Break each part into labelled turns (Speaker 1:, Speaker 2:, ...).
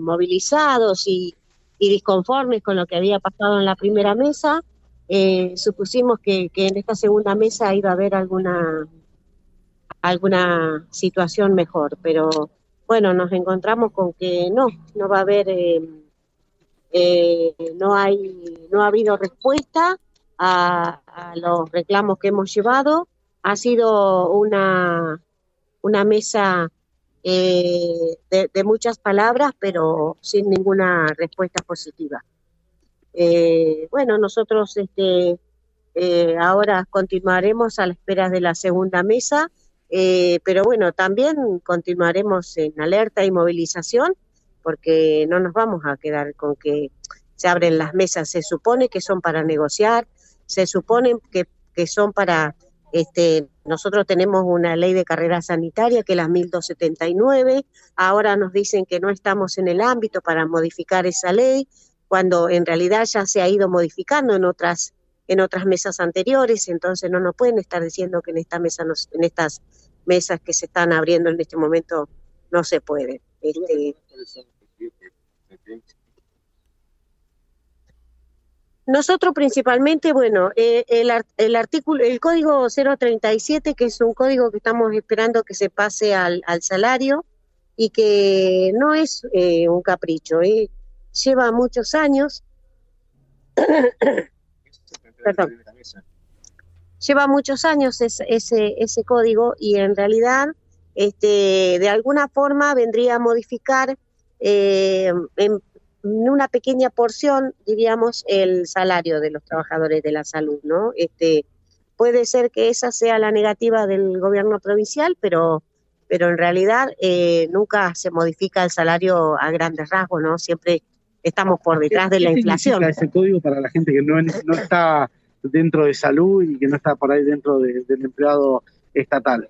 Speaker 1: movilizados y, disconformes con lo que había pasado en la primera mesa, eh, supusimos que, en esta segunda mesa iba a haber alguna, alguna situación mejor, pero bueno, nos encontramos con que no, no va a haber, eh, eh, no hay, no ha habido respuesta a, los reclamos que hemos llevado. Ha sido una, una mesa eh, de, muchas palabras, pero sin ninguna respuesta positiva. bueno, nosotros este, ahora continuaremos a la espera de la segunda mesa eh, pero bueno, también continuaremos en alerta y movilización porque no nos vamos a quedar con que se abren las mesas. Se supone que son para negociar, se supone que, que son para... Este, nosotros tenemos una ley de carrera sanitaria que es la 1279, ahora nos dicen que no estamos en el ámbito para modificar esa ley, cuando en realidad ya se ha ido modificando en otras en otras mesas anteriores, entonces no nos pueden estar diciendo que en esta mesa, en estas mesas que se están abriendo en este momento no se puede. Este, nosotros principalmente, bueno, eh, el, el, artículo, el código 037, que es un código que estamos esperando que se pase al, al salario y que no es eh, un capricho, eh, lleva muchos años. Perdón lleva muchos años ese, ese código y en realidad este, de alguna forma vendría a modificar eh, en una pequeña porción, diríamos, el salario de los trabajadores de la salud, ¿no? Este, puede ser que esa sea la negativa del gobierno provincial, pero, pero en realidad eh, nunca se modifica el salario a grandes rasgos, ¿no? Siempre estamos por detrás de la inflación.
Speaker 2: ese código para la gente que no, no está dentro de salud y que no está por ahí dentro del empleado estatal.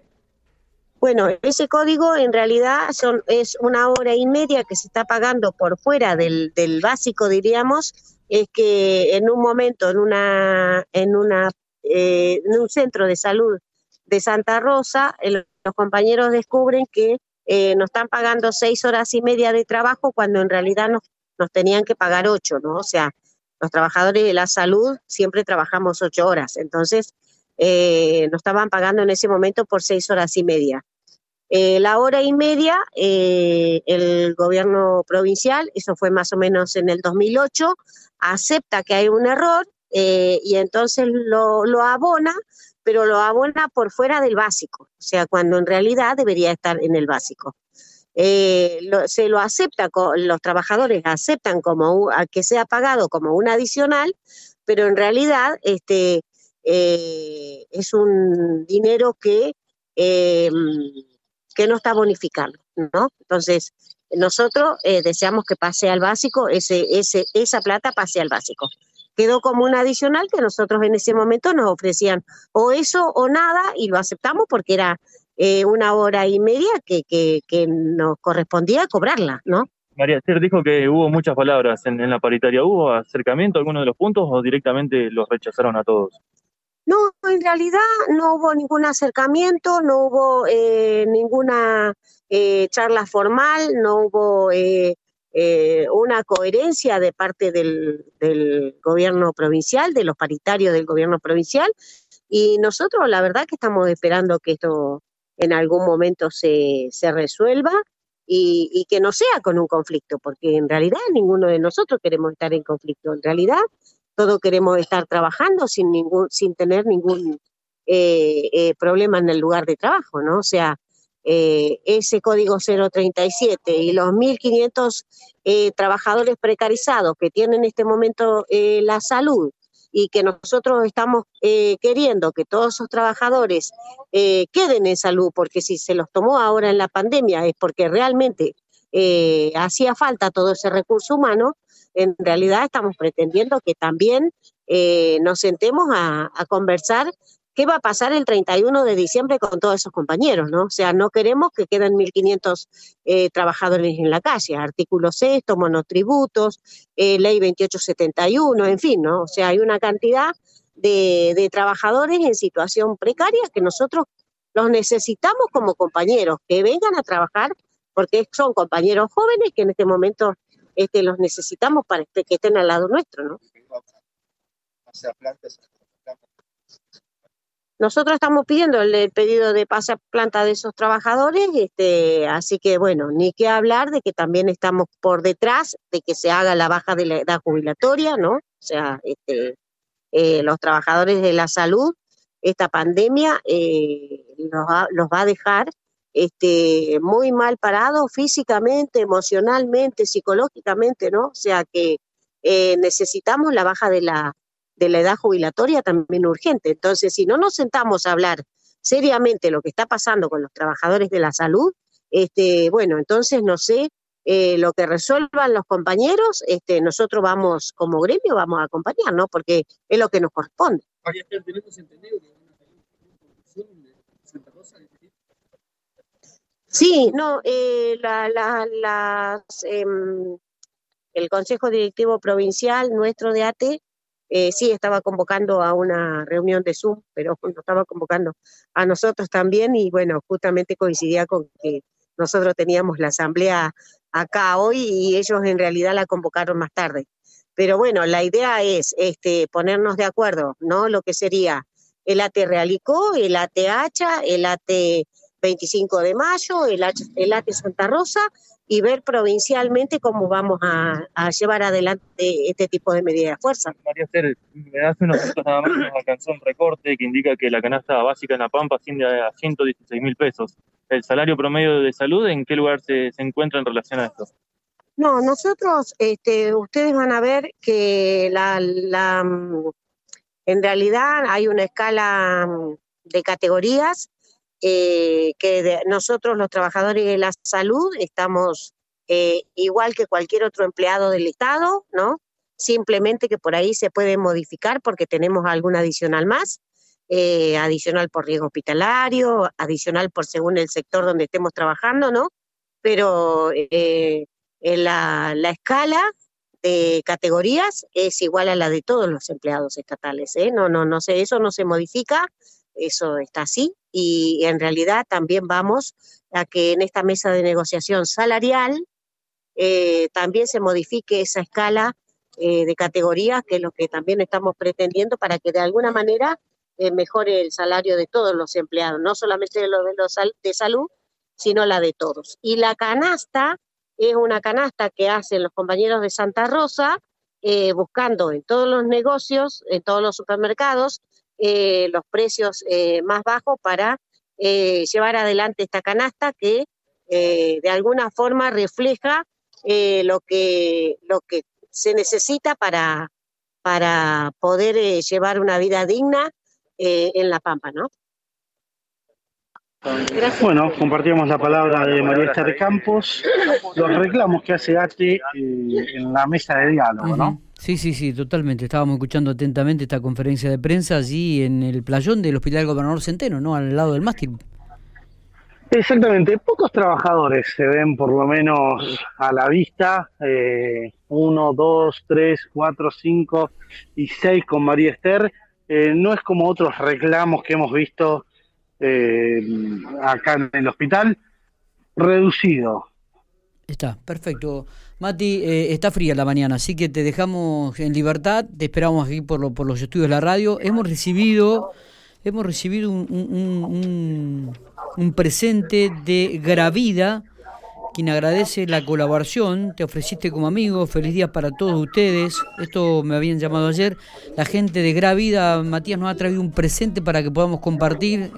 Speaker 1: Bueno, ese código en realidad son, es una hora y media que se está pagando por fuera del, básico, diríamos, es que en un momento, en una, en una, eh, en un centro de salud de Santa Rosa, los compañeros descubren que eh, nos están pagando seis horas y media de trabajo cuando en realidad nos, nos tenían que pagar ocho, ¿no? O sea, los trabajadores de la salud siempre trabajamos ocho horas, entonces eh, nos estaban pagando en ese momento por seis horas y media. Eh, la hora y media, eh, el gobierno provincial, eso fue más o menos en el 2008, acepta que hay un error y entonces lo, lo abona, pero lo abona por fuera del básico, o sea, cuando en realidad debería estar en el básico. Eh, se lo acepta, los trabajadores aceptan como a que sea pagado como un adicional, pero en realidad este, eh, es un dinero que, eh, que no está bonificando, ¿no? Entonces, nosotros deseamos que pase al básico, ese, ese, esa plata pase al básico. Quedó como un adicional que nosotros en ese momento nos ofrecían o eso o nada y lo aceptamos porque era eh, una hora y media que, que, nos correspondía cobrarla, ¿no?
Speaker 3: María Esther dijo que hubo muchas palabras en, la paritaria. ¿Hubo acercamiento a alguno de los puntos o directamente los rechazaron a todos?
Speaker 1: No, en realidad no hubo ningún acercamiento, no hubo eh, ninguna eh, charla formal, no hubo una coherencia de parte del, del, gobierno provincial, de los paritarios del gobierno provincial, y nosotros la verdad que estamos esperando que esto en algún momento se, se resuelva y, que no sea con un conflicto, porque en realidad ninguno de nosotros queremos estar en conflicto. En realidad todos queremos estar trabajando sin, ningún, sin tener ningún eh, eh, problema en el lugar de trabajo, ¿no? O sea, eh, ese código 037 y los 1.500 trabajadores precarizados que tienen en este momento la salud y que nosotros estamos eh, queriendo que todos esos trabajadores eh, queden en salud, porque si se los tomó ahora en la pandemia es porque realmente eh, hacía falta todo ese recurso humano, en realidad estamos pretendiendo que también nos sentemos a, conversar ¿qué va a pasar el 31 de diciembre con todos esos compañeros? ¿no? O sea, no queremos que queden 1.500 eh, trabajadores en la calle, artículo sexto, monotributos, eh, ley 2871, en fin, ¿no? O sea, hay una cantidad de trabajadores en situación precaria que nosotros los necesitamos como compañeros, que vengan a trabajar porque son compañeros jóvenes que en este momento este, los necesitamos para que estén al lado nuestro, ¿no? Nosotros estamos pidiendo el, pedido de pase a planta de esos trabajadores, este, así que bueno, ni que hablar de que también estamos por detrás de que se haga la baja de la edad jubilatoria, ¿no? O sea, este, eh, los trabajadores de la salud, esta pandemia eh, los, va, a dejar este, muy mal parados físicamente, emocionalmente, psicológicamente, ¿no? O sea que eh, necesitamos la baja de la, de la edad jubilatoria también urgente. Entonces, si no nos sentamos a hablar seriamente lo que está pasando con los trabajadores de la salud, este, bueno, entonces no sé eh, lo que resuelvan los compañeros, este, nosotros vamos como gremio, vamos a acompañar, ¿no? Porque es lo que nos corresponde. Sí, no, eh, la, la, las, em, el Consejo Directivo Provincial nuestro de ATE eh, sí estaba convocando a una reunión de Zoom, pero nos estaba convocando a nosotros también y bueno, justamente coincidía con que nosotros teníamos la asamblea acá hoy y ellos en realidad la convocaron más tarde. Pero bueno, la idea es este, ponernos de acuerdo, ¿no? Lo que sería el AT Realicó, el AT Hacha, el AT 25 de mayo, el, el AT Santa Rosa y ver provincialmente cómo vamos a, llevar adelante este tipo de medidas de fuerza.
Speaker 3: María Esther, me hace unos minutos nada más nos alcanzó un recorte que indica que la canasta básica en La Pampa asciende a 116 mil pesos. ¿El salario promedio de salud en qué lugar se, encuentra en relación a esto?
Speaker 1: No, nosotros, este, ustedes van a ver que la, la, en realidad hay una escala de categorías eh, que nosotros los trabajadores de la salud estamos eh, igual que cualquier otro empleado del Estado, ¿no? Simplemente que por ahí se puede modificar porque tenemos algún adicional más, eh, adicional por riesgo hospitalario, adicional por según el sector donde estemos trabajando, ¿no? Pero la, la escala de categorías es igual a la de todos los empleados estatales. No, no, no sé, eso no se modifica, eso está así, y en realidad también vamos a que en esta mesa de negociación salarial eh, también se modifique esa escala eh, de categorías, que es lo que también estamos pretendiendo para que de alguna manera eh, mejore el salario de todos los empleados, no solamente de los de, los de salud, sino la de todos. Y la canasta es una canasta que hacen los compañeros de Santa Rosa, buscando en todos los negocios, en todos los supermercados, eh, los precios eh, más bajos para eh, llevar adelante esta canasta que de alguna forma refleja lo, que, lo que se necesita para, para poder llevar una vida digna en La Pampa, ¿no?
Speaker 2: Bueno, compartimos la palabra de María Esther Campos, los reclamos que hace ATE en la mesa de diálogo, ¿no?
Speaker 4: Sí, sí, sí, totalmente. Estábamos escuchando atentamente esta conferencia de prensa allí en el playón del Hospital Gobernador Centeno, ¿no? Al lado del mástil.
Speaker 2: Exactamente, pocos trabajadores se ven por lo menos a la vista, eh, uno, dos, tres, cuatro, cinco y seis con María Esther. Eh, no es como otros reclamos que hemos visto eh, acá en el hospital, reducido.
Speaker 4: Está, perfecto. Mati, eh, está fría la mañana, así que te dejamos en libertad, te esperamos aquí por, por los estudios de la radio. Hemos recibido, hemos recibido un, un, un presente de Gravida quien agradece la colaboración, te ofreciste como amigo, feliz día para todos ustedes, esto me habían llamado ayer, la gente de Gravida, Matías nos ha traído un presente para que podamos compartir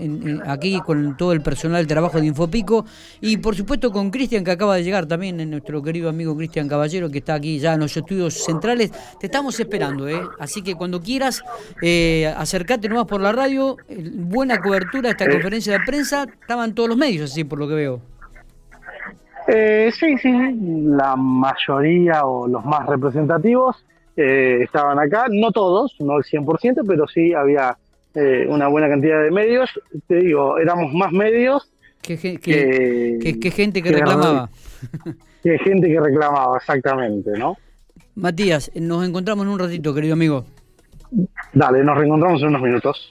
Speaker 4: aquí con todo el personal del trabajo de Infopico. Y por supuesto con Cristian que acaba de llegar también, nuestro querido amigo Cristian Caballero que está aquí ya en los estudios centrales, te estamos esperando, ¿eh? así que cuando quieras eh, acercate nomás por la radio, buena cobertura esta conferencia de prensa, estaban todos los medios así por lo que veo.
Speaker 2: Eh, sí, sí, la mayoría o los más representativos eh, estaban acá, no todos, no el 100%, pero sí había eh, una buena cantidad de medios. Te digo, éramos más medios
Speaker 4: que, gente que, reclamaba.
Speaker 2: Que gente que reclamaba, exactamente, ¿no?
Speaker 4: Matías, nos encontramos en un ratito, querido amigo.
Speaker 2: Dale, nos reencontramos en unos minutos.